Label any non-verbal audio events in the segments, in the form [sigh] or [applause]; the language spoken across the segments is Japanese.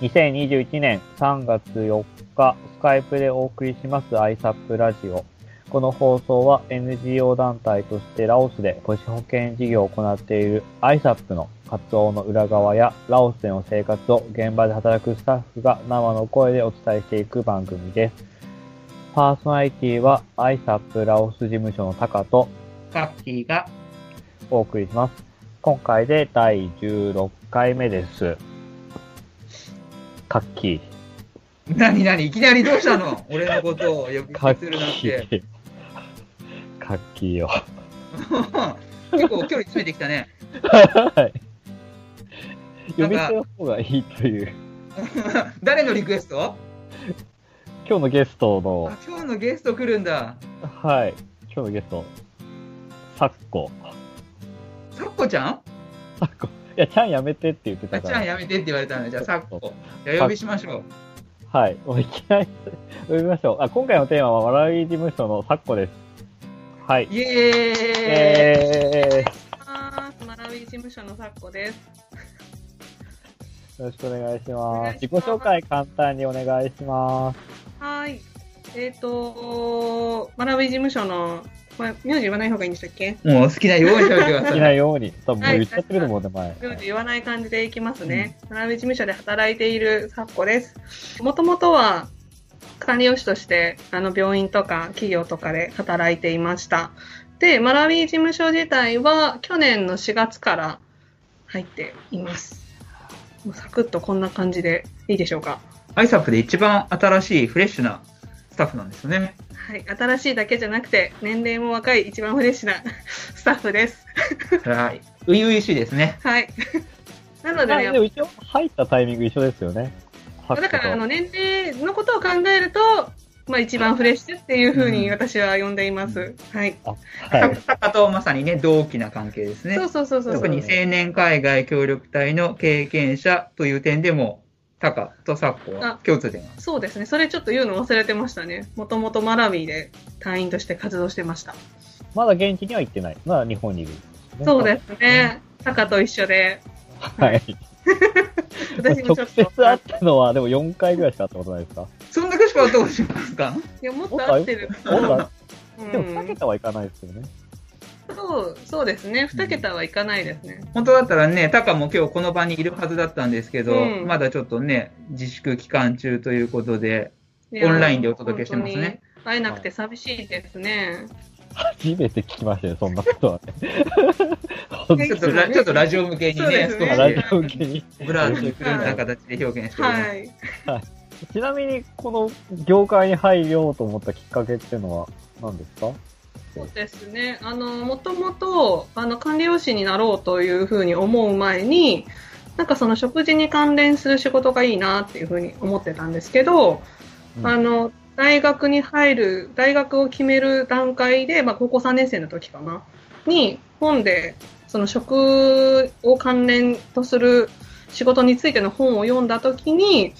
2021年3月4日、スカイプでお送りします ISAP ラジオ。この放送は NGO 団体としてラオスで母子保健事業を行っている ISAP の活動の裏側やラオスでの生活を現場で働くスタッフが生の声でお伝えしていく番組です。パーソナリティは ISAP ラオス事務所のタカとカッキーが、お送りします。今回で第16回目です。カッキー。なになにいきなりどうしたの？俺のことを呼びカッ捨てするなんキて。ー。カッキーよ。[laughs] 結構距離詰めてきたね。はい。呼び捨ての方がいいという。[laughs] 誰のリクエスト？今日のゲストのあ、今日のゲスト来るんだ。はい。今日のゲスト、サッコ。サッコちゃん？サッコ。いや、ちゃんやめてって言ってあちゃんたから。やめてって言われたんで、じゃあサッコ。じゃあ呼びしましょう。はい。もういきなり [laughs] 呼びましょう。あ、今回のテーマは、笑い事務所のサッコです。はい。イエーイえます。マラウィ事務所のさっこです。ー、よろしくお願いしおます。自己紹介簡単にお願いします。はい。えっ、とマラウィ事務所の、これ、名字言わない方がいいんでしたっけ？もう好きなようにてくだ好さ。きないように。多分もう言っちゃってると思うんで、前。名字言わない感じでいきますね。マラウィ事務所で働いているさっこです。もともとは、管理用士として、あの、病院とか企業とかで働いていました。で、マラウィ事務所自体は、去年の4月から入っています。もうサクッとこんな感じでいいでしょうか？アイサップで一番新しいフレッシュなスタッフなんですよね。はい、新しいだけじゃなくて、年齢も若い、一番フレッシュな [laughs] スタッフです。はい。初々しいですね。はい。なのでね、まあでも一応入ったタイミング一緒ですよね。だからあの年齢のことを考えると、まあ一番フレッシュっていうふうに私は呼んでいます。はい。はい。タカとまさにね、同期な関係ですね。そうそうそうそう。特に青年海外協力隊の経験者という点でも、タカとサッコは共通点が。そうですね。それちょっと言うの忘れてましたね。もともとマラウィで隊員として活動してました。まだ現地には行ってない。まだ日本にいるんですね。そうですね。タカと一緒で。はい。[laughs] 私もちょ直っと。接会ったのは、でも4回ぐらいしか会ったことないですか？そんだけしかどうしますか？いや、もっと合ってる。もっと合う？んでも2桁はいかないですよね。そう、そうですね。二桁はいかないですね。本当だったらね、タカも今日この場にいるはずだったんですけど、うんまだちょっとね、自粛期間中ということで、オンラインでお届けしてますね。会えなくて寂しいですね。初めて聞きましたよ、そんなことはね。ちょっとラちょっとラジオ向けにね、そうですね少しラジオ向けに。オブラートにくるんだ形で表現しております。はい。ちなみに、この業界に入ろうと思ったきっかけっていうのは何ですか？そうですね。あの、もともと、あの、管理用士になろうというふうに思う前に、なんかその食事に関連する仕事がいいなっていうふうに思ってたんですけど、うんあの、大学に入る、大学を決める段階で、まあ、高校3年生の時かな、に、本で、その食を関連とする仕事についての本を読んだ時に、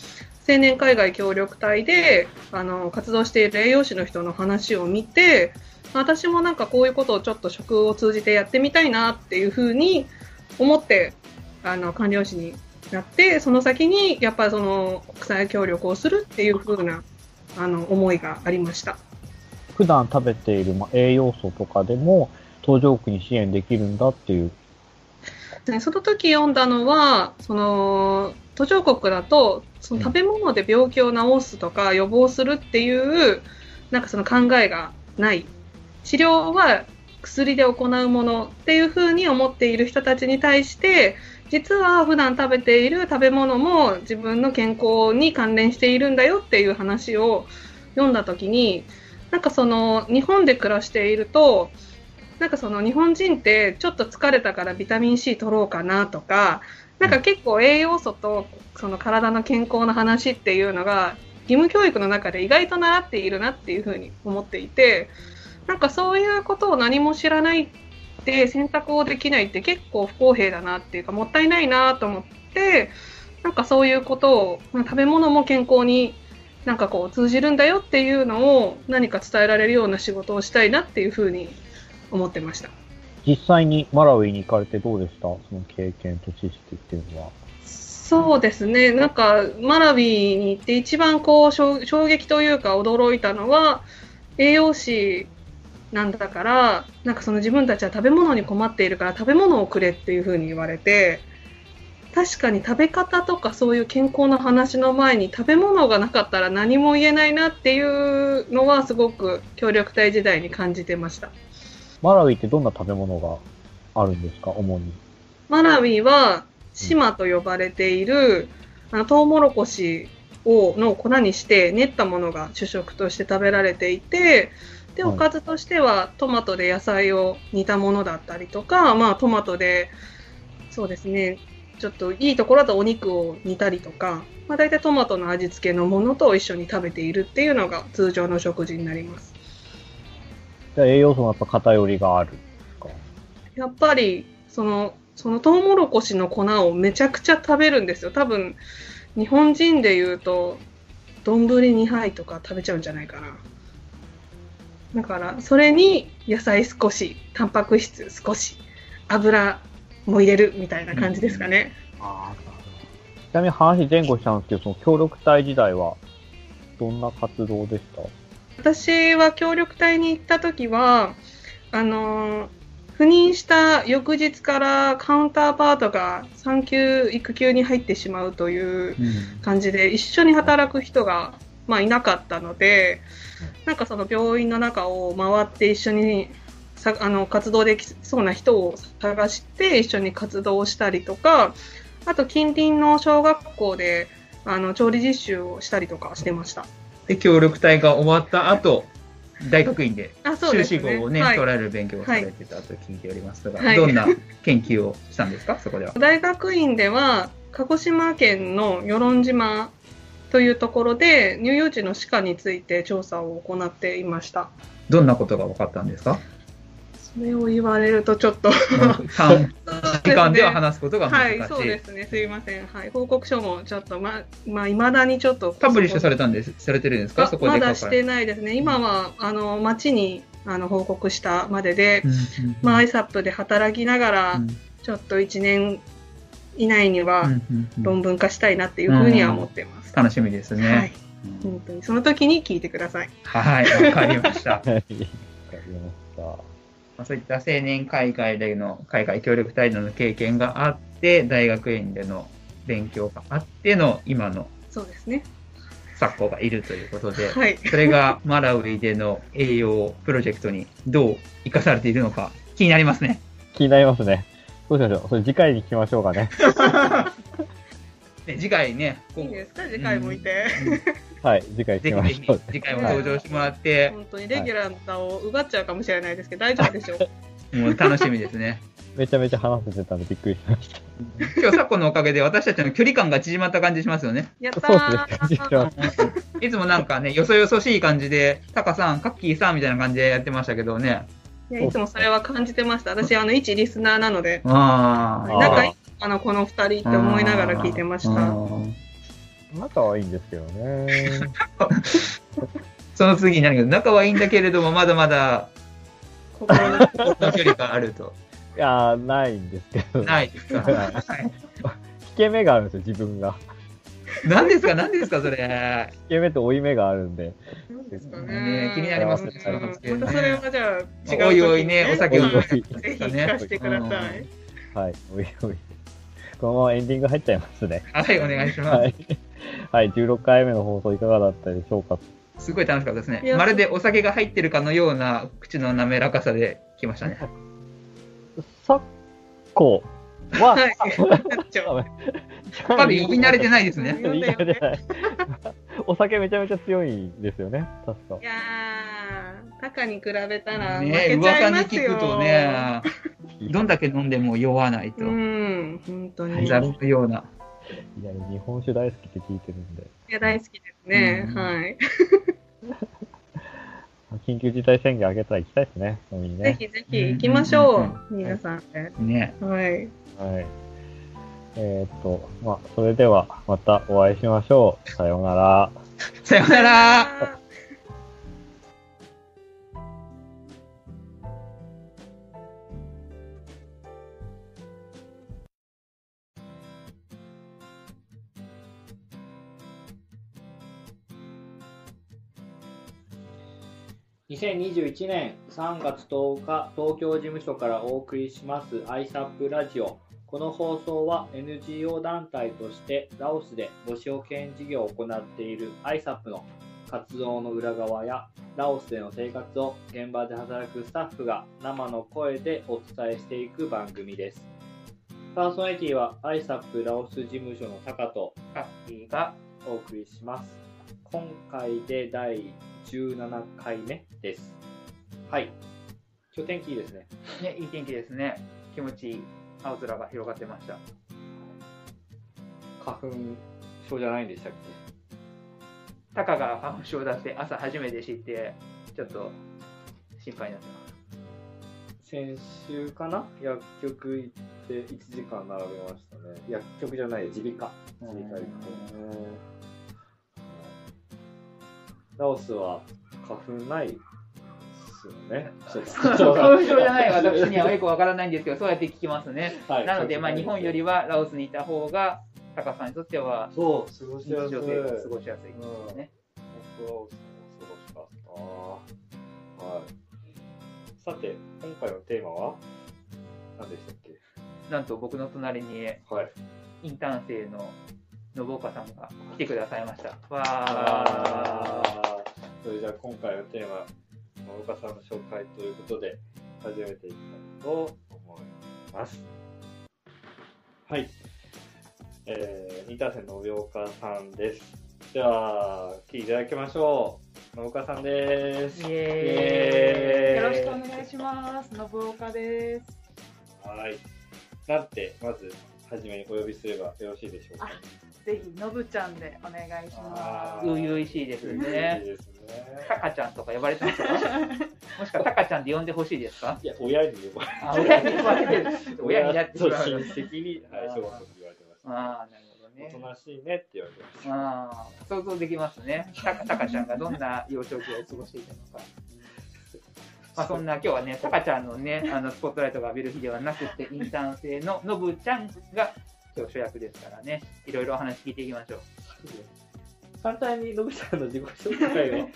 青年海外協力隊で、あの、活動している栄養士の人の話を見て、私もなんかこういうことをちょっと食を通じてやってみたいなっていうふうに思って、あの、管理用士になって、その先にやっぱりその国際協力をするっていうふうな、あの、思いがありました。普段食べている栄養素とかでも、途上国に支援できるんだっていう。でその時読んだのは、その、途上国だと、その食べ物で病気を治すとか予防するっていう、なんかその考えがない。治療は薬で行うものっていうふうに思っている人たちに対して、実は普段食べている食べ物も自分の健康に関連しているんだよっていう話を読んだ時に、なんかその日本で暮らしていると、なんかその日本人ってちょっと疲れたからビタミン C 取ろうかなとか、なんか結構栄養素とその体の健康の話っていうのが義務教育の中で意外と習っているなっていうふうに思っていて、なんかそういうことを何も知らないって選択をできないって結構不公平だなっていうかもったいないなと思って、なんかそういうことを、まあ食べ物も健康になんかこう通じるんだよっていうのを何か伝えられるような仕事をしたいなっていうふうに思ってました。実際にマラウイに行かれてどうでした？その経験と知識っていうのは。そうですね。なんか、マラビーに行って一番こう、衝衝撃というか驚いたのは、栄養士なんだから、なんかその自分たちは食べ物に困っているから食べ物をくれっていう風に言われて、確かに食べ方とかそういう健康の話の前に食べ物がなかったら何も言えないなっていうのはすごく協力隊時代に感じてました。マラウイってどんな食べ物があるんですか、主に。マラウィは島と呼ばれている、あのトウモロコシをの粉にして練ったものが主食として食べられていてではいおかずとしてはトマトで野菜を煮たものだったりとか、まあ、トマトでそうですねちょっといいところだとお肉を煮たりとか、まあ、大体トマトの味付けのものと一緒に食べているっていうのが通常の食事になります。じゃあ栄養素もやっぱ偏りがある。やっぱりそのそのトウモロコシの粉をめちゃくちゃ食べるんですよ。多分日本人で言うと丼2杯とか食べちゃうんじゃないかな。だからそれに野菜少しタンパク質少し油も入れるみたいな感じですかね、あちなみに話前後したんですけど、その協力隊時代はどんな活動でした？私は協力隊に行った時はあの赴任した翌日からカウンターパートが産休育休に入ってしまうという感じで一緒に働く人が、まあ、いなかったのでなんかその病院の中を回って一緒にさあの活動できそうな人を探して一緒に活動をしたりとかあと近隣の小学校であの調理実習をしたりとかしてました。で、協力隊が終わった後、大学院で修士号をね、はい。取られる勉強をされてたと聞いておりますが、はい。どんな研究をしたんですか、そこでは。大学院では鹿児島県の与論島というところで乳幼児の歯科について調査を行っていました。どんなことが分かったんですか？それを言われるとちょっと短時間では話すことが難しい。はい、そうですね。すいません。はい、報告書もちょっとままあ未だにちょっとパブリッシュされたんです、されてるんですか？あそこでまだしてないですね。今はあの町にあの報告したまでで、うんうんまあ ISAP で働きながら、うんちょっと1年以内にはうんうんうん論文化したいなっていうふうには思ってます。楽しみですね。はい、うん本当にその時に聞いてください。はい、わかりました。はい。わかりました。まあそういった青年海外での海外協力隊での経験があって、大学院での勉強があっての今のそうですね。昨今がいるということで、はい。それがマラウイでの栄養プロジェクトにどう生かされているのか気になりますね。気になりますね。どうしましょう？それ次回に聞きましょうかね。[laughs] で次回ね、こいいうですか？次回もいて。はい、次回ぜひぜひ。次回も登場してもらって、[laughs] 本当にレギュラーの座を奪っちゃうかもしれないですけど、大丈夫でしょう？[laughs] もう楽しみですね。めちゃめちゃ話せてたんでびっくりしました。今日昨今のおかげで私たちの距離感が縮まった感じしますよね。やったそうですね感じしまーいつもなんかね、よそよそしい感じで、タカさん、カッキーさんみたいな感じでやってましたけどね。いやいつもそれは感じてました。私、あの、一リスナーなので、ああ。仲いいあの、この二人って思いながら聞いてました。うん仲はいいんですけどね。[laughs] その次に何か、仲はいいんだけれども、まだまだ心の距離があると。いやー、ないんですけど。ないですか？引け目があるんですよ、自分が。何ですか、何ですか、それ？引け目と負い目があるんで。なんですかねね。気になりますねうんまたそれはじゃあ、違う。おいおいねお酒をはいぜひ聞かせてください。はい、おいおい。このままエンディング入っちゃいますね。はい、お願いします。はい。はい、16回目の放送いかがだったでしょうかすごい楽しかったですねまるでお酒が入ってるかのような口の滑らかさで来ましたね。昨今は、はい。なっちゃう。やっぱり言い慣れてないですね。お酒めちゃめちゃ強いんですよね、確かい。やー、タカに比べたら負ねけちゃ噂にいますよ。聞くとね、どんだけ飲んでも酔わないとう。ん、本当に。いざるのような。いや、日本酒大好きって聞いてるんで。や、大好きですね。うんはい。[laughs] 緊急事態宣言上げたら行きたいですね、飲みにぜね。ひぜひ行きましょうんう。皆さんで。ね。はい。はい。えーっと、まあ、それではまたお会いしましょう。さようなら。さようなら。2021年3月10日、東京事務所からお送りします ISAP ラジオ。この放送は NGO 団体としてラオスで母子保健事業を行っている ISAP の活動の裏側やラオスでの生活を現場で働くスタッフが生の声でお伝えしていく番組です。パーソナリティは ISAP ラオス事務所のタカとカッキーが、お送りします。今回で第17回目です。はい。今日天気いいですね。ね、いい天気ですね。気持ちいい青空が広がってました。花粉症じゃないんでしたっタカが花粉症だって朝初めて知って、ちょっと心配になってます。け先週かな？薬局行って1時間並べましたね。薬局じゃない、耳鼻科。耳鼻科行って。ラオスは花粉ないですよね。花粉症じゃない私にはよくわからないんですけど、そうやって聞きますね。[laughs] はいなので、まあ、日本よりはラオスにいた方が、タカさんにとってはそう、過ごしやすい。過ごしやすいですね。本当ラオスも過ごしかった。はい。さて、今回のテーマは何でしたっけ？なんと僕の隣にはい。インターン生の信岡さんが来てくださいました。わあー。ーそれじゃあ今回のテーマ、信岡さんの紹介ということで、始めていきたいと思います。はい。えー、インターン生の信岡さんです。では、聞いていただきましょう。信岡さんです。イエーイよろしくお願いします。信岡です。はい。なんて、まず、はじめにお呼びすればよろしいでしょうか？ぜひ、のぶちゃんでお願いします。初々しいですね。ですね。タカちゃんとか呼ばれてますか？もしくはタカちゃんで呼んでほしいですか？いや、親に呼ばれあ親に呼ばれてる。親になってしまう。親戚に、はい、小学校で言われてました。ああ、なるほどねおと。なしいねって言われてました。ああ、想像できますね。タカタカちゃんがどんな幼少期を過ごしていたのか。まあ、そんな今日はね、タカちゃんのね、あのスポットライトが浴びる日ではなくて、インターン生ののぶちゃんが今日主役ですからね、いろいろお話聞いていきましょう。簡単に、のぶちゃんの自己紹介を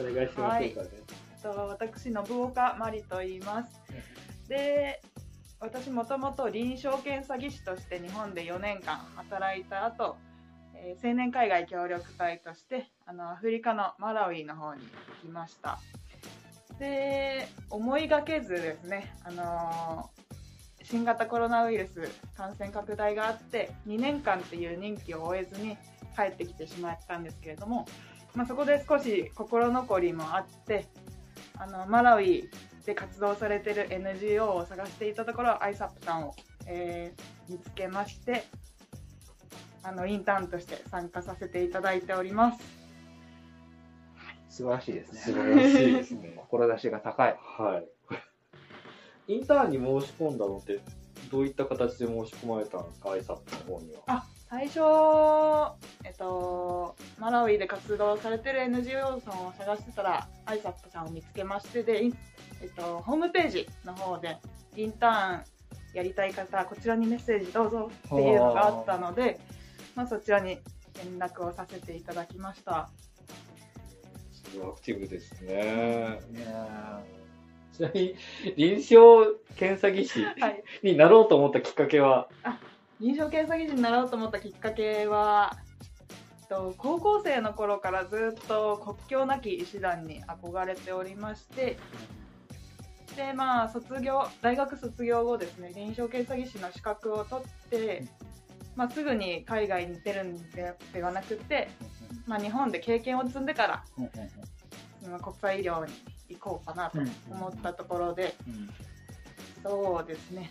お願いしましょうかね。と私、信岡まりと言います。で、私もともと臨床検査技師として日本で4年間働いた後、えー青年海外協力隊としてあのアフリカのマラウイの方に行きました。で、思いがけずですね、あのー新型コロナウイルス感染拡大があって2年間っていう任期を終えずに帰ってきてしまったんですけれども、まあ、そこで少し心残りもあってあのマラウイで活動されている NGO を探していたところ ISAP さんを、えー見つけましてあのインターンとして参加させていただいております。素晴らしいです素ね。晴らしいですね。[laughs] 志が高い。はい。インターンに申し込んだのって、どういった形で申し込まれたんですか、アイサップの方には？あ最初、えっと、マラウイで活動されてる NGO さんを探してたら ISAP さんを見つけましてで、インえっと、ホームページの方でインターンやりたい方こちらにメッセージどうぞっていうのがあったので、まあ、そちらに連絡をさせていただきました。すごいアクティブですね。ねちなみに、臨床検査技師はい。になろうと思ったきっかけは、臨床検査技師になろうと思ったきっかけは、えっと高校生の頃からずっと国境なき医師団に憧れておりましてでまあ卒業大学卒業後ですね臨床検査技師の資格を取って、まあ、すぐに海外に出るんでではなくて、まあ、日本で経験を積んでから今国際医療に行こうかなと思ったところで、そうですね。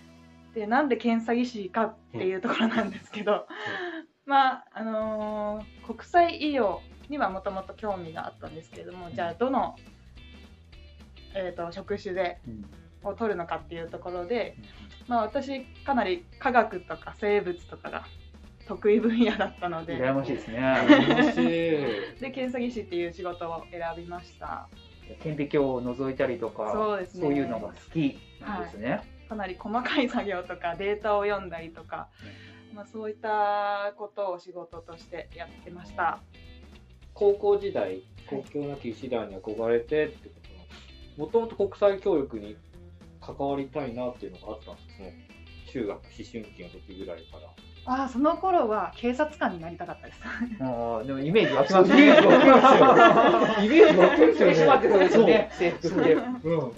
で、なんで検査技師かっていうところなんですけど、[laughs] まあ、あのー国際医療にはもともと興味があったんですけれども、じゃあ、どの、えー、と職種でを取るのかっていうところで、まあ、私、かなり科学とか生物とかが得意分野だったので、羨ましいですね。楽しい。[laughs] で、検査技師っていう仕事を選びました。顕微鏡を覗いたりとか、そうですねそういうのが好きなんですね。かなり細かい作業とかデータを読んだりとか、まあ、そういったことを仕事としてやってました。高校時代、国境なき医師団に憧れてってことなんですもともと国際協力に関わりたいなっていうのがあったんですね。中学、思春期の時ぐらいから。ああその頃は警察官になりたかったですもうでもイメージ湧きます [laughs] イメージ湧きますよ。イメージ湧きますよねしまってそうですよね。制服着て。うん、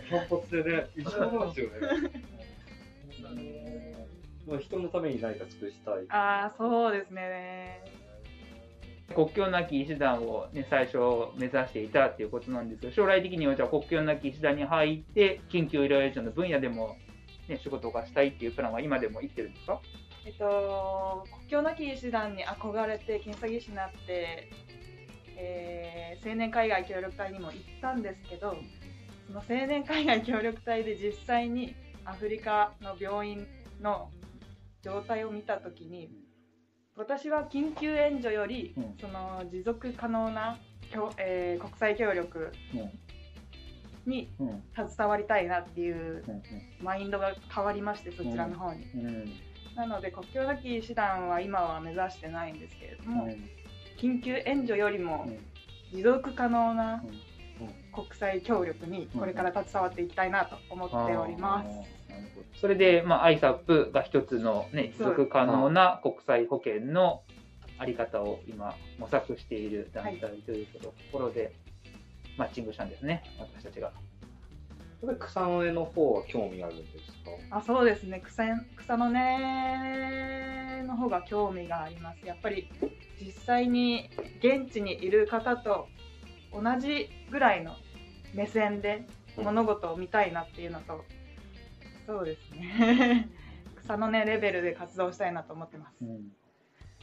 反発でね、一緒なんですよね。まあ人のために何か尽くしたい。ああそうですね国境なき医師団を、ね、最初目指していたっていうことなんですけど、将来的にはじゃあ国境なき医師団に入って、緊急医療援助の分野でも、ね、仕事がしたいっていうプランは今でも生きてるんですか？えっと国境なき医師団に憧れて検査技師になって、えー青年海外協力隊にも行ったんですけどその青年海外協力隊で実際にアフリカの病院の状態を見た時に私は緊急援助より、うんその持続可能な、協えー国際協力にうん。うん。携わりたいなっていううん。マインドが変わりましてそちらの方に。うん。なので国境なき医師団は今は目指してないんですけれども、うん。緊急援助よりもうん。持続可能なうん。国際協力にこれから携わっていきたいなと思っております。あーなるほど。それで、まあ、ISAP が一つの、ね、持続可能な国際保険のあり方を今模索している団体というところで、マッチングしたんですね、私たちが。やっぱり草の根の方は興味あるんですか？あそうですね。草草の根の方が興味があります。やっぱり実際に現地にいる方と同じぐらいの目線で物事を見たいなっていうのと、そうですね。[laughs] 草の根レベルで活動したいなと思ってます。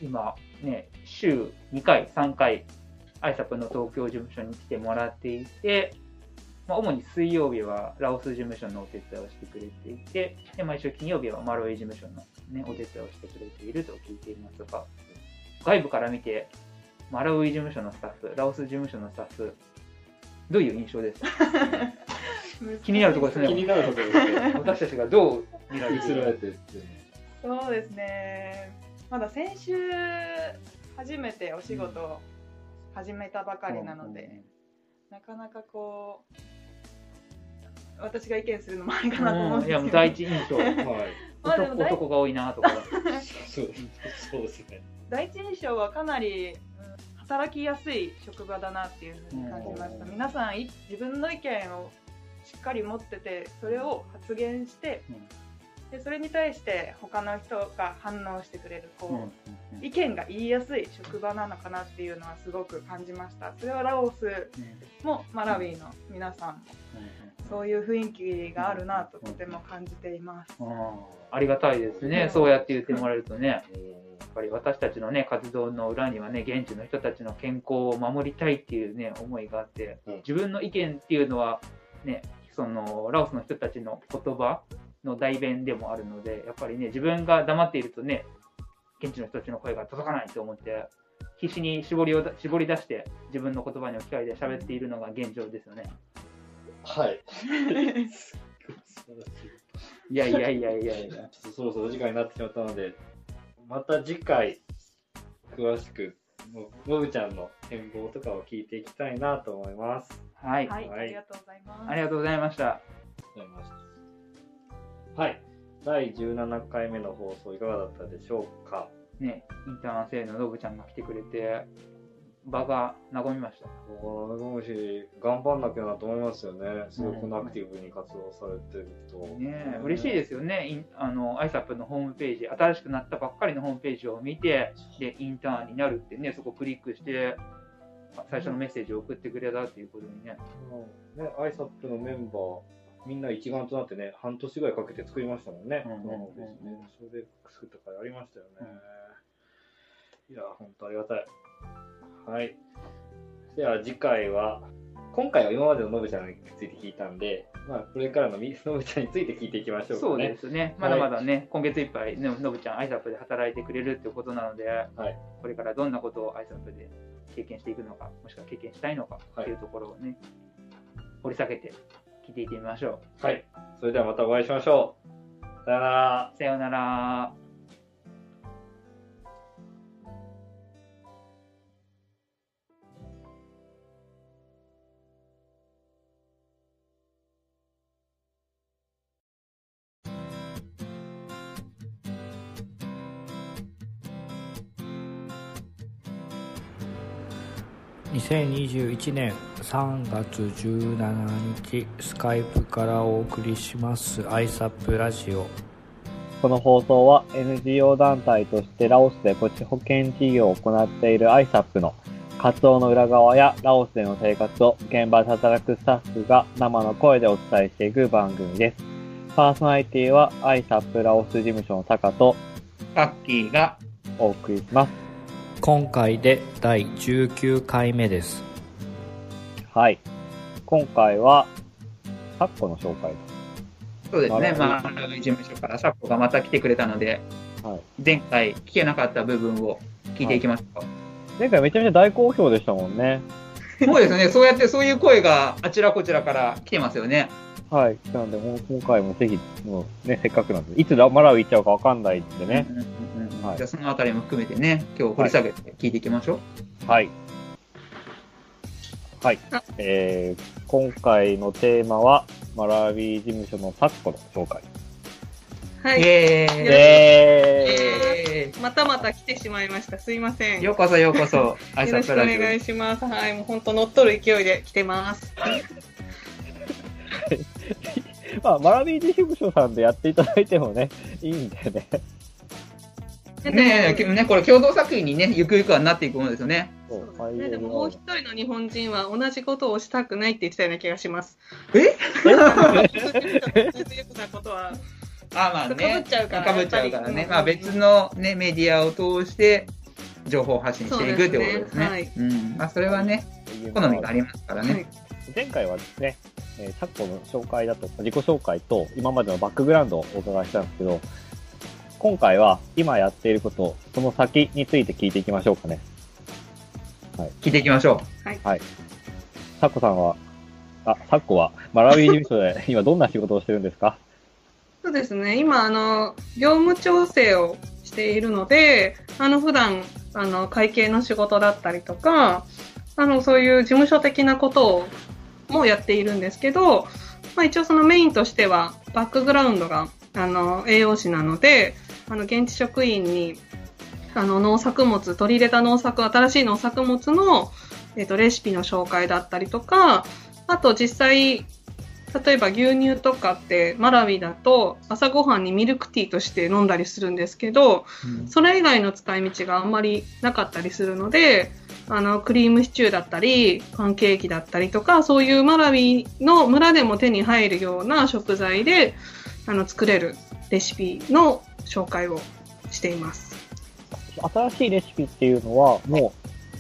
今、ね、週2回、3回、ISAP の東京事務所に来てもらっていて、まあ、主に水曜日はラオス事務所のお手伝いをしてくれていて、で毎週金曜日はマロエ事務所の、ね、お手伝いをしてくれていると聞いていますが、外部から見て、マラウイ事務所のスタッフ、ラオス事務所のスタッフ、どういう印象ですか？[laughs] 気になるところですね。気になるところですね。私たちがどう見られ見ているてそうですね。まだ先週初めてお仕事を始めたばかりなので、なかなかこう私が意見するのもあれかなと思うんうんいや、もうですけど、第一印象、[laughs] はい。まあでも第男が多いなとか。そうそうですね。第一印象はかなり、うん働きやすい職場だなっていうふうに感じました。うん皆さんい自分の意見をしっかり持ってて、それを発言して、でそれに対して他の人が反応してくれるこう、意見が言いやすい職場なのかなっていうのはすごく感じました。それはラオスもマラウィの皆さんもそういう雰囲気があるなととても感じています。ありがたいですね、そうやって言ってもらえるとね。やうんっぱり私たちのね、活動の裏にはね、現地の人たちの健康を守りたいっていうね、思いがあって、うん自分の意見っていうのは、ね、その、ラオスの人たちの言葉の代弁でもあるので、やっぱりね、自分が黙っているとね、現地の人たちの声が届かないと思って、必死に絞りをだ絞り出して、自分の言葉に置き換えて喋っているのが現状ですよね。はい。素晴らしい。いやいやいやいやいや。ちょっとそろそろお時間になってしまったので、また次回、詳しく、ののぶちゃんの展望とかを聞いていきたいなと思います。はい。はい、はいありがとうございます。ありがとうございました。ありがとうございました。はい。第17回目の放送いかがだったでしょうかね、インターン生のノブちゃんが来てくれて、場が和みました。もう、もし、頑張んなきゃなと思いますよね。すごくアクティブに活動されてると。ね、嬉しいですよね。あの、ISAP のホームページ、新しくなったばっかりのホームページを見て、で、インターンになるってね、そこクリックして、最初のメッセージを送ってくれたっていうことにね。ね、ISAP のメンバー、みんな一丸となってね、半年ぐらいかけて作りましたもんね。うんうんこのホームページね。それで作ったからありましたよね。いや、本当ありがたい。はい。では次回は、今回は今までののぶちゃんについて聞いたんで、まあ、これからのみ [laughs] のぶちゃんについて聞いていきましょうかそうね。ですね。まだまだね、今月いっぱい、ね、のぶちゃん ISAP で働いてくれるっていうことなので、はいこれからどんなことを ISAP で経験していくのか、もしくは経験したいのかっていうところをね、掘り下げて聞いていってみましょはい。それではまたお会いしましょう。さよなら。う。さようなら。2021年3月17日スカイプからお送りします ISAP ラジオこの放送は NGO 団体としてラオスで母子保健事業を行っている ISAP の活動の裏側やラオスでの生活を現場で働くスタッフが生の声でお伝えしていく番組です。パーソナリティは ISAP ラオス事務所のタカとカッキーが、お送りします。今回で第19回目ですはい。今回は、昨今の紹介でそうですね、なるほどまあ、事務所からサッコがまた来てくれたので、す。はい。前回聞けなかった部分を聞いていきますか。前回めちゃめちゃ大好評でしたもんね。そうですね、そうやってそういう声があちらこちらから来てますよね。はい。なので、もう今回もぜひ、もうね、せっかくなんで、いつラマラウイ行っちゃうかわかんないんでね。うんうんうんうんはいじゃあそのあたりも含めてね、今日掘り下げて聞いていきましょう。はい。はいあ。えー、今回のテーマは、マラビー事務所の昨今の紹介。はい。イエーイえイエまたまた来てしまいました。すいません。ーイようこそようこそ、挨 [laughs] よろしくお願いします。はい、もう本当乗っ取る勢いで来てます。ー、[laughs] まあ、マラビー事務所さんでやっていただいてもね、いいんでね。ねえ、ね、これ共同作品にね、ゆくゆくはなっていくものですよね。そうね、でももう一人の日本人は同じことをしたくないって言ってたような気がします。え？同じようなことは。[laughs] あまあね。被っちゃうからかぶっちゃうからね。やっぱりまあ別のね、メディアを通して、情報発信していくってことですね。そうですうん。まあそれはね、好みがありますからはねい。前回はですね、えー昨今の紹介だと、自己紹介と今までのバックグラウンドをお伺いしたんですけど、今回は今やっていること、その先について聞いていきましょうかね。聞いていきましょサッコさんは、あ、サッコは、マラビー事務所で [laughs] 今どんな仕事をしてるんですか？そうですね。今、あの、業務調整をしているので、あの、普段、あの、会計の仕事だったりとか、あの、そういう事務所的なことを、もやっているんですけど、まあ一応そのメインとしては、バックグラウンドが、あの、栄養士なので、あの、現地職員に、あの、農作物、取り入れた農作、新しい農作物の、えっ、と、レシピの紹介だったりとか、あと実際、例えば牛乳とかってマラウィだと朝ごはんにミルクティーとして飲んだりするんですけど、う。それ以外の使い道があんまりなかったりするので、あの、クリームシチューだったり、パンケーキだったりとか、そういうマラウィの村でも手に入るような食材で、あの、作れるレシピの紹介をしています。新しいレシピっていうのは、も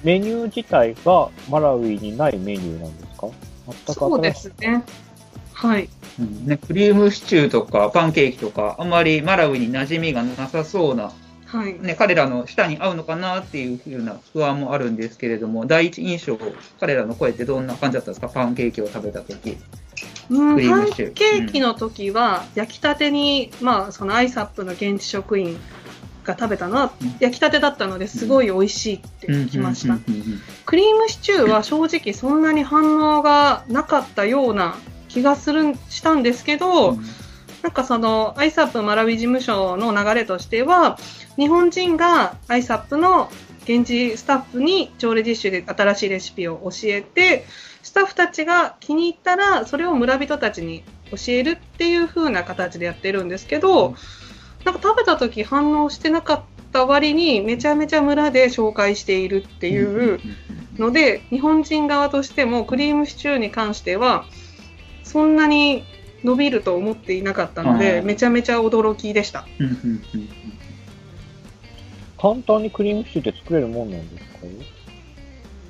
うメニュー自体がマラウイにないメニューなんですか？そうですね。はい。うんね、クリームシチューとかパンケーキとか、あんまりマラウイに馴染みがなさそうな、はい。ね、彼らの舌に合うのかなっていうふうな不安もあるんですけれども、第一印象、彼らの声ってどんな感じだったんですか？パンケーキを食べたとき。うん。パンケーキの時は、焼きたてに、まあ、そのアイサップの現地職員が食べたのはうん、焼きたてだったのですごい美味しいって聞きました。うん。うん。うん。うん。クリームシチューは正直そん。なに反応がなかったような気がするん、したん。ですけど、うん。なん。かその、アイサップマラウィ事務所の流れとしては、日本人がアイサップの現地スタッフに朝礼実習で新しいレシピを教えて、スタッフたちが気に入ったら、それを村人たちに教えるっていう風な形でやってるんですけど、なんか食べた時反応してなかった割に、めちゃめちゃ村で紹介しているっていうので、日本人側としてもクリームシチューに関しては、そんなに伸びると思っていなかったので、うんめちゃめちゃ驚きでした。うんうんうんうん。簡単にクリームシチューって作れるもんなんです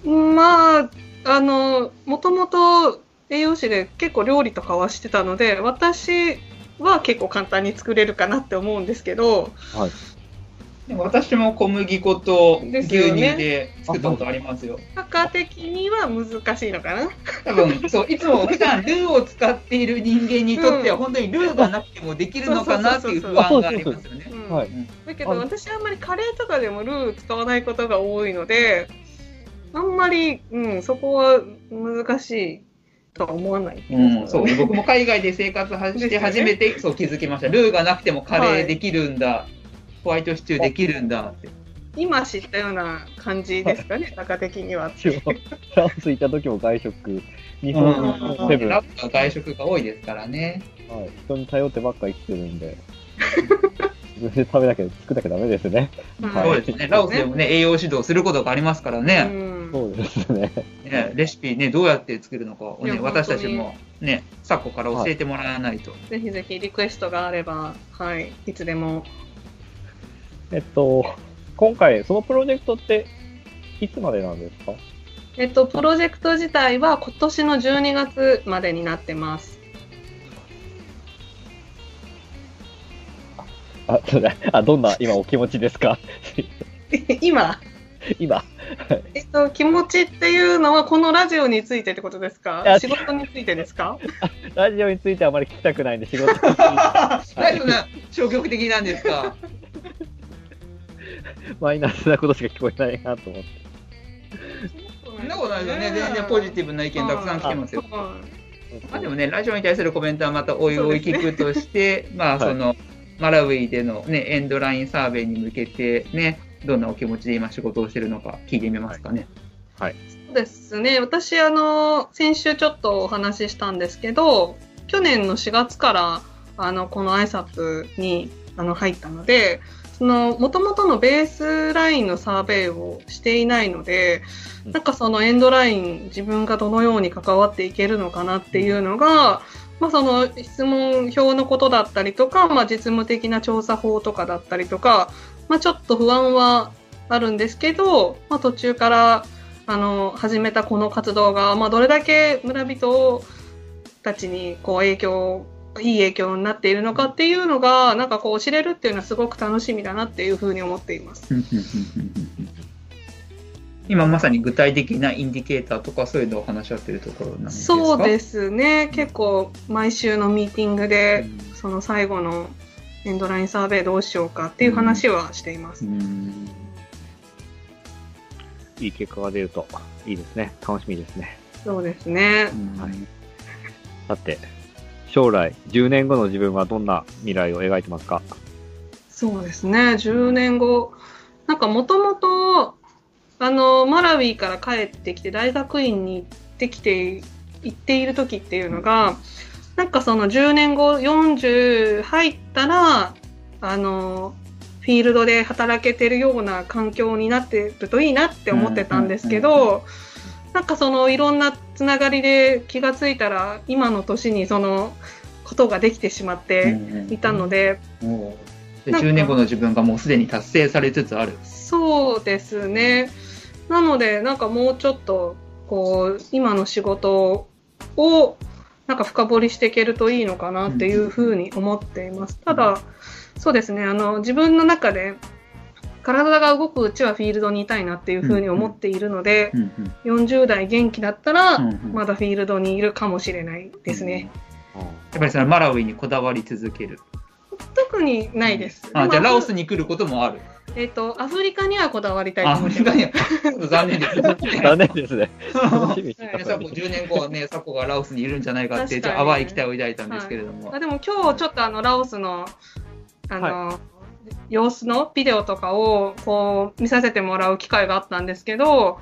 か？まあ、あの、もともと栄養士で結構料理とかはしてたので、私は結構簡単に作れるかなって思うんですけど、はい。でも私も小麦粉と牛乳ねで作ったことありますよ。価格的には難しいのかな？多分そういつも普段ルーを使っている人間にとってはうん。本当にルーがなくてもできるのかなっていう不安がありますよね。だけど私あんまりカレーとかでもルー使わないことが多いので、あんまり、うん、そこは難しいとは思わない。うん、そう [laughs] 僕も海外で生活はして初めてそう気づきました。ルーがなくてもカレーできるんだ、ホワイトシチューできるんだって。今知ったような感じですかね、中的には。一応ラオス行った時も外食、日本のセブン、はラップは外食が多いですからね。い、人に頼ってばっか生きてるんで、[laughs] 自分で食べなきゃ、作んなきゃダメですね。はいそうですね。ラオスでもね、栄養指導することがありますからうね。んそうですね。ねレシピね、どうやって作るのかをね、私たちもね、昨今から教えてもらわないと。ぜひぜひリクエストがあれば、はい、いつでも。えっと、今回、そのプロジェクトって、いつまでなんですか？えっと、プロジェクト自体は今年の12月までになってます。あ、そうだ。あ、どんな今お気持ちですか？[laughs] 今、今。えっと、気持ちっていうのはこのラジオについてってことですか？いや仕事についてですか？[laughs] ラジオについてはあまり聞きたくないんで、仕事。について何そんな消極的なんですか？[laughs] マイナスなことしか聞こえないなと思って。そんなことないですよね。全然ポジティブな意見たくさん来てますよ。はまあでもね、ラジオに対するコメントはまたおいおい聞くとして、まあはいその、マラウィでのね、エンドラインサーベイに向けてね、どんなお気持ちで今仕事をしてるのか聞いてみますかね。そうですね。私、あの、先週ちょっとお話ししたんですけど、去年の4月から、あの、この ISAP にあの入ったので、その、元々のベースラインのサーベイをしていないので、うんなんかそのエンドライン、自分がどのように関わっていけるのかなっていうのが、まあその質問票のことだったりとか、まあ実務的な調査法とかだったりとか、まあちょっと不安はあるんですけど、まあ途中からあの、始めたこの活動が、まあ、どれだけ村人たちに、こう、影響、いい影響になっているのかっていうのが、なんかこう、知れるっていうのはすごく楽しみだなっていうふうに思っています。今まさに具体的なインディケーターとかそういうのを話し合ってるところなんですか？そうですね。結構、毎週のミーティングで、その最後のエンドラインサーベイどうしようかっていう話はしています。うんいい結果が出るといいですね。楽しみですね。そうですね。はいさて、将来、10年後の自分はどんな未来を描いてますか？そうですね、10年後、なんかもともと、あの、マラウィから帰ってきて大学院に行ってきて、行っている時っていうのが、なんかその10年後、40入ったら、あの、フィールドで働けてるような環境になってるといいなって思ってたんですけど、なんかそのいろんなつながりで気がついたら、今の年にそのことができてしまっていたので10年後の自分がもうすでに達成されつつある。そうですね。なので、なんかもうちょっと、こう、今の仕事を、なんか深掘りしていけるといいのかなっていうふうに思っています。ただ、そうですね、あの、自分の中で、体が動くうちはフィールドにいたいなっていうふうに思っているので、40代元気だったら、まだフィールドにいるかもしれないですね。やっぱりそのマラウイにこだわり続ける。特にないです。あじゃあラオスに来ることもある。えっ、と、アフリカにはこだわりたい。アフリカにはちょっと残念です。残念ですね。楽しみにしてはいたサコ10年後はね、サコがラオスにいるんじゃないかって、ちょっと淡い期待を抱いたんですけれども。あでも今日ちょっとあのラオスのあの、様子のビデオとかをこう見させてもらう機会があったんですけど、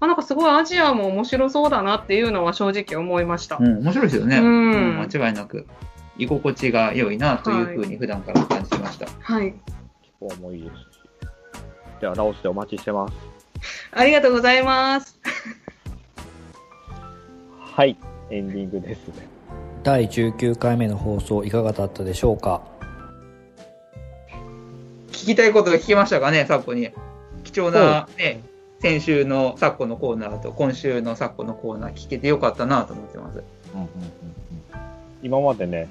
あなんかすごいアジアも面白そうだなっていうのは正直思いました。うん、面白いですよね。うんうん間違いなく。居心地が良いなというふうに普段から感じてました。はい。今日もいいですし。では、ラオスでお待ちしてます。ありがとうございます。はい、エンディングです。第19回目の放送いかがだったでしょうか？聞きたいことが聞けましたかね、サッコに。貴重な、ね、先週のサッコのコーナーと今週のサッコのコーナー聞けてよかったなと思ってます。今までね、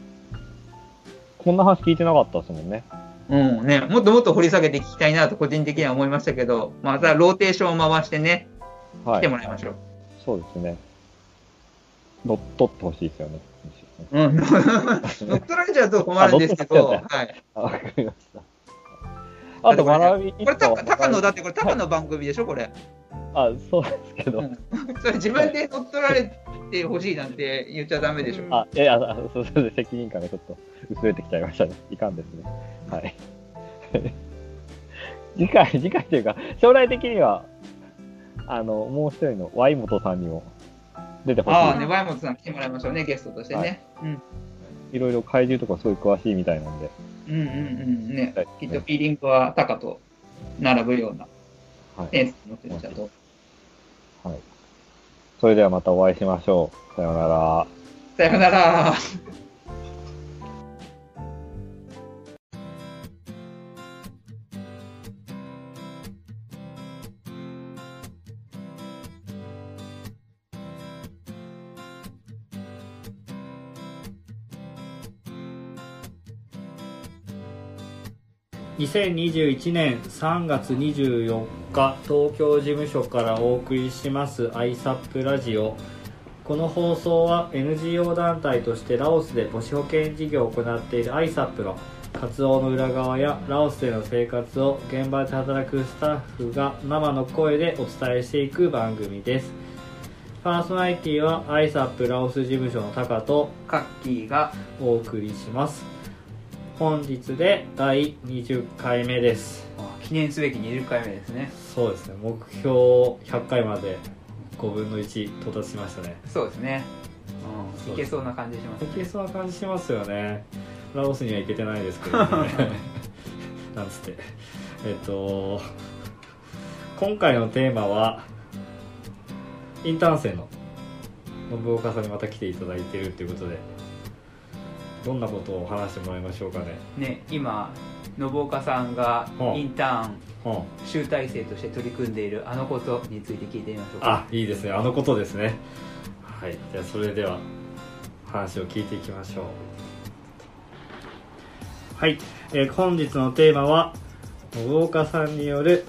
こんな話聞いてなかったですもんね。うんね、もっともっと掘り下げて聞きたいなと個人的には思いましたけど、またローテーションを回してね、来てはい。もらいましょう。そうですね。乗っ取ってほしいですよね。うん。[laughs] 乗っ取られちゃうと困るんですけど、はい。あわかりました。あと、学び、これ、た高野だって、これ、高野番組でしょ、これ。あ、そうですけど。うん [laughs] それ自分で乗っ取られてほしいなんて言っちゃダメでしょ。あ、え、あ、あそうそう、責任感がちょっと薄れてきちゃいましたね。いかんですね。はい。[laughs] 次回、次回というか、将来的には、あの、もう一人のワイモトさんにも出てほしい。ああね、ワイモトさん来てもらいましょうね、ゲストとしてね。うんいろいろ怪獣とかすごい詳しいみたいなんで。うんうんうんねはい、きっとフィーリングはタカと並ぶようなはい。センスの選手だと。はい。それではまたお会いしましょう。さようなら。さよなら。2021年3月24日東京事務所からお送りします ISAP ラジオ。この放送は NGO 団体としてラオスで母子保険事業を行っている ISAP の活動の裏側やラオスでの生活を現場で働くスタッフが生の声でお伝えしていく番組です。パーソナリティは ISAP ラオス事務所のタカとカッキーが、お送りします本日で第20回目です。記念すべき20回目ですね。そうですね目標100回まで5分の1到達しましたね。そうですね。そういけそうな感じしますいけそうな感じしますよね。ラオスには行けてないですけどね。[laughs] なんつって。えっと今回のテーマはインターン生の信岡さんにまた来ていただいているということでどんなことを話してもらいましょうかね。ね、今、信岡さんがう。んインターンう。ん集大成として取り組んでいるあのことについて聞いてみましょうか。あいいですね。あのことですね。はい。じゃあそれでは話を聞いていきましょう。はい、えー本日のテーマは信岡さんによる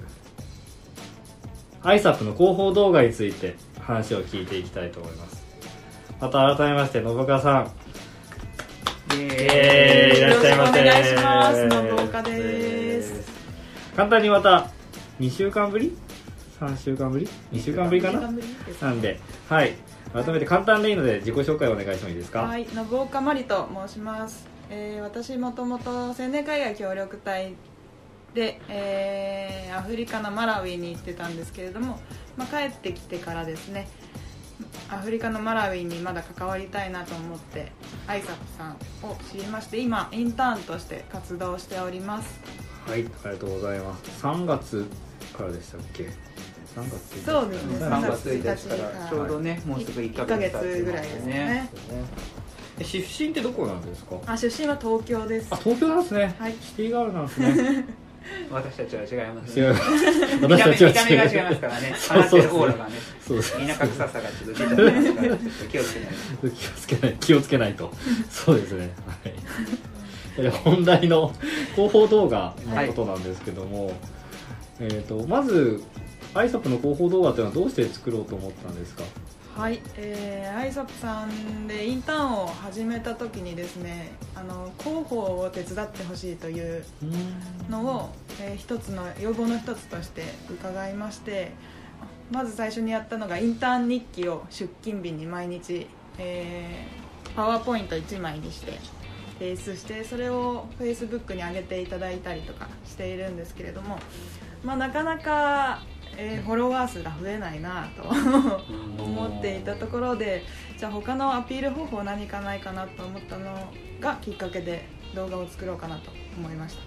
ISAP の広報動画について話を聞いていきたいと思います。また改めまして信岡さんイエえーいらっしゃいませよろしくお願いします。信岡です簡単にまた2週間ぶり？3週間ぶり？2週間ぶりかな？なんで。はい。改めて簡単でいいので自己紹介をお願いしてもいいですか？はい、信岡まりと申します。えー私もともと青年海外協力隊で、えーアフリカのマラウイに行ってたんですけれども、まあ、帰ってきてからですねアフリカのマラウイにまだ関わりたいなと思ってアイサップさんを知りまして今インターンとして活動しておりますはい、ありがとうございます。3月からでしたっけ ?3 月そうですね3 3月1日からちょうどね、もうすぐ1 1ヶヶ月ぐらいますねですね。え出身ってどこなんですか？あ出身は東京ですあ、東京なんですね。はいシティガールなんですね。[laughs] [laughs] 私たちは違いますね。。私 [laughs] 見たたちは目見た目が違違いますからね。[laughs] そう放ってるオーラがね、そうです。田舎臭さがちょっと出てますから、気をつけないと。気をつけない、気をつけないと。そうですね。はい。で本題の広報動画のことなんですけども、えっ、と、まず、アイサップの広報動画というのはどうして作ろうと思ったんですか？はい、えー、アイサップさんでインターンを始めた時にですねあの広報を手伝ってほしいというのを、えー一つの要望の一つとして伺いましてまず最初にやったのがインターン日記を出勤日に毎日、えーパワーポイント1枚にして提出してそれをフェイスブックに上げていただいたりとかしているんですけれども、まあ、なかなか、えーフォロワー数が増えないなと思っていたところでじゃあ他のアピール方法何かないかなと思ったのがきっかけで動画を作ろうかなと思いました。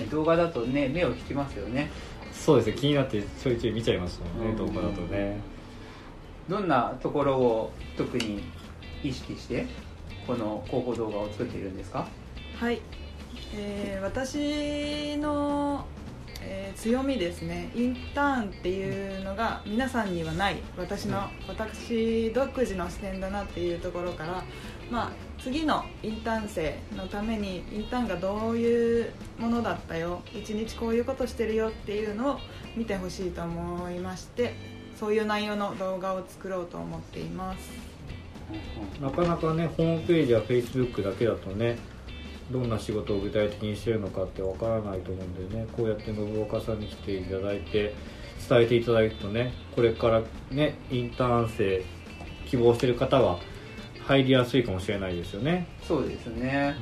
ね動画だとね、目を引きますよね。そうですね、気になってちょいちょい見ちゃいますもんね、うん。動画だとね。どんなところを特に意識して、この広報動画を作っているんですか？はい、えー私の、えー強みですね。インターンっていうのが皆さんにはない。私の、私独自の視点だなっていうところから、まあ、次のインターン生のためにインターンがどういうものだったよ。一日こういうことしてるよっていうのを見てほしいと思いましてそういう内容の動画を作ろうと思っています。なかなかねホームページやフェイスブックだけだとねどんな仕事を具体的にしてるのかってわからないと思うんでねこうやって信岡さんに来ていただいて伝えていただくとねこれからねインターン生希望してる方は入りやすいかもしれないですよね、そうですね。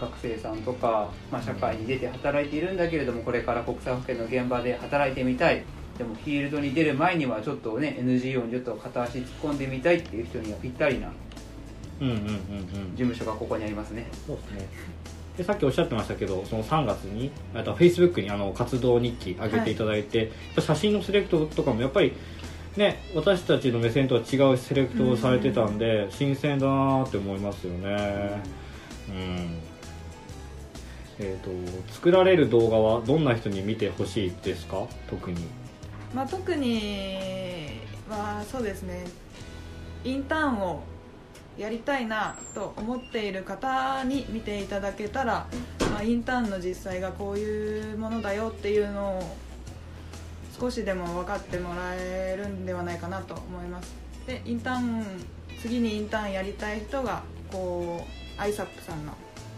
学生さんとか、まあ、社会に出て働いているんだけれどもこれから国際保険の現場で働いてみたい。でもフィールドに出る前にはちょっとね NGO にちょっと片足突っ込んでみたいっていう人にはぴったりなうんうんうんうん事務所がここにありますね。そうですね。でさっきおっしゃってましたけどその3月にあとフェイスブックにあの活動日記上げていただいて、やっぱ写真のセレクトとかもやっぱりね私たちの目線とは違うセレクトをされてたんで、新鮮だなって思いますよね。うん。えっ、と作られる動画はどんな人に見てほしいですか？特に。まあ、特にはそうですね。インターンをやりたいなと思っている方に見ていただけたら、まあ、インターンの実際がこういうものだよっていうのを少しでも分かってもらえるんではないかなと思います。でインターン次にインターンやりたい人がこう ISAP さんの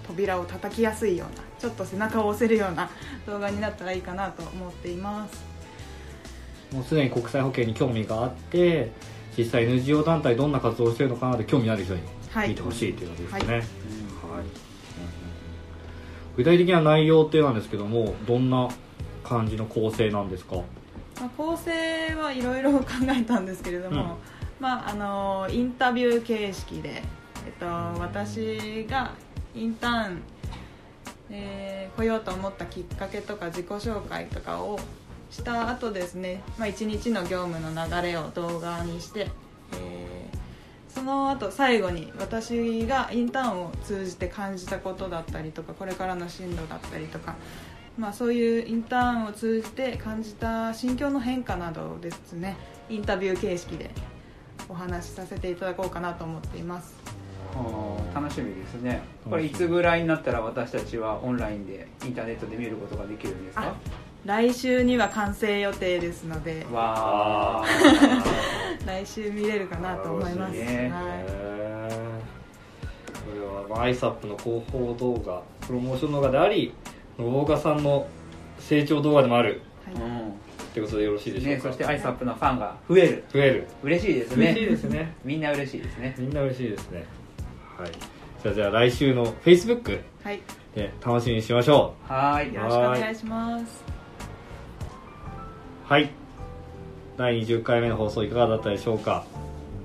扉を叩きやすいようなちょっと背中を押せるような動画になったらいいかなと思っています。もうすでに国際保険に興味があって実際 NGO 団体どんな活動をしてるのかなって興味のある人にはい。見てほしいということですね、ははい。具体的な内容ってなんですけどもどんな感じの構成なんですか？まあ、構成はいろいろ考えたんですけれども、うん。まあ、あのインタビュー形式で、えっと、私がインターン、えー来ようと思ったきっかけとか自己紹介とかをした後ですね、まあ、一日の業務の流れを動画にして、えーその後最後に私がインターンを通じて感じたことだったりとかこれからの進路だったりとかまあ、そういうインターンを通じて感じた心境の変化などをですねインタビュー形式でお話しさせていただこうかなと思っています。楽しみですね。これいつぐらいになったら私たちはオンラインでインターネットで見ることができるんですか？あ来週には完成予定ですのでわ来週見れるかなと思います、ね。はへーこれはまあ ISAP の広報動画プロモーション動画であり信岡さんの成長動画でもある。はいうん。ってことでよろしいでしょうか、ねそして ISAP のファンが増える。増える。嬉しいです嬉しいねですね。みんな嬉しいですね。みんな嬉しいですね。はい。じゃあじゃあ来週の Facebook はい、で楽しみにしましょはーい。よろしくお願いします。うはい。第20回目の放送いかがだったでしょうか？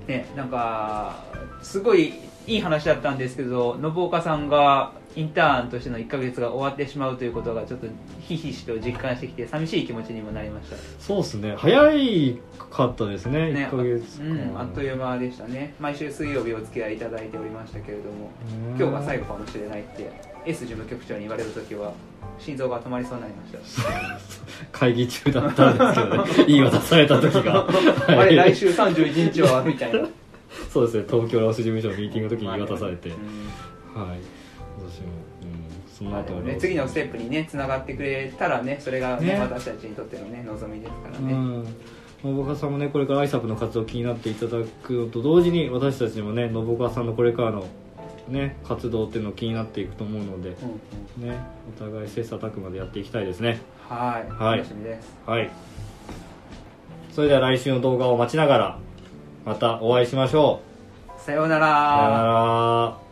ねなんかすごいいい話だったんですけど信岡さんがインターンとしての1ヶ月が終わってしまうということがちょっとひしひしと実感してきて寂しい気持ちにもなりました。そうですね。早いかったですねね1ヶ月うん、あっという間でしたね。毎週水曜日お付き合いいただいておりましたけれども今日が最後かもしれないって S 事務局長に言われる時は心臓が止まりそうになりました。会議中だったんですけどね。言い渡された時が。[laughs] あれ来週31日はみたいな。そうですね。東京ラオス事務所のミーティングの時に言い渡されて、うんはい。私も、うん、その後ラオス次のステップにねつながってくれたらねそれが、ねね。私たちにとってのね望みですからね、うん。信岡さんもねこれから ISAP の活動気になっていただくのと同時に私たちもね信岡さんのこれからのね活動っていうの気になっていくと思うのでうんうん。ねお互い切磋琢磨でやっていきたいですね。はい、はい。楽しみです。はい。それでは来週の動画を待ちながらまたお会いしましょう。さようなさよなら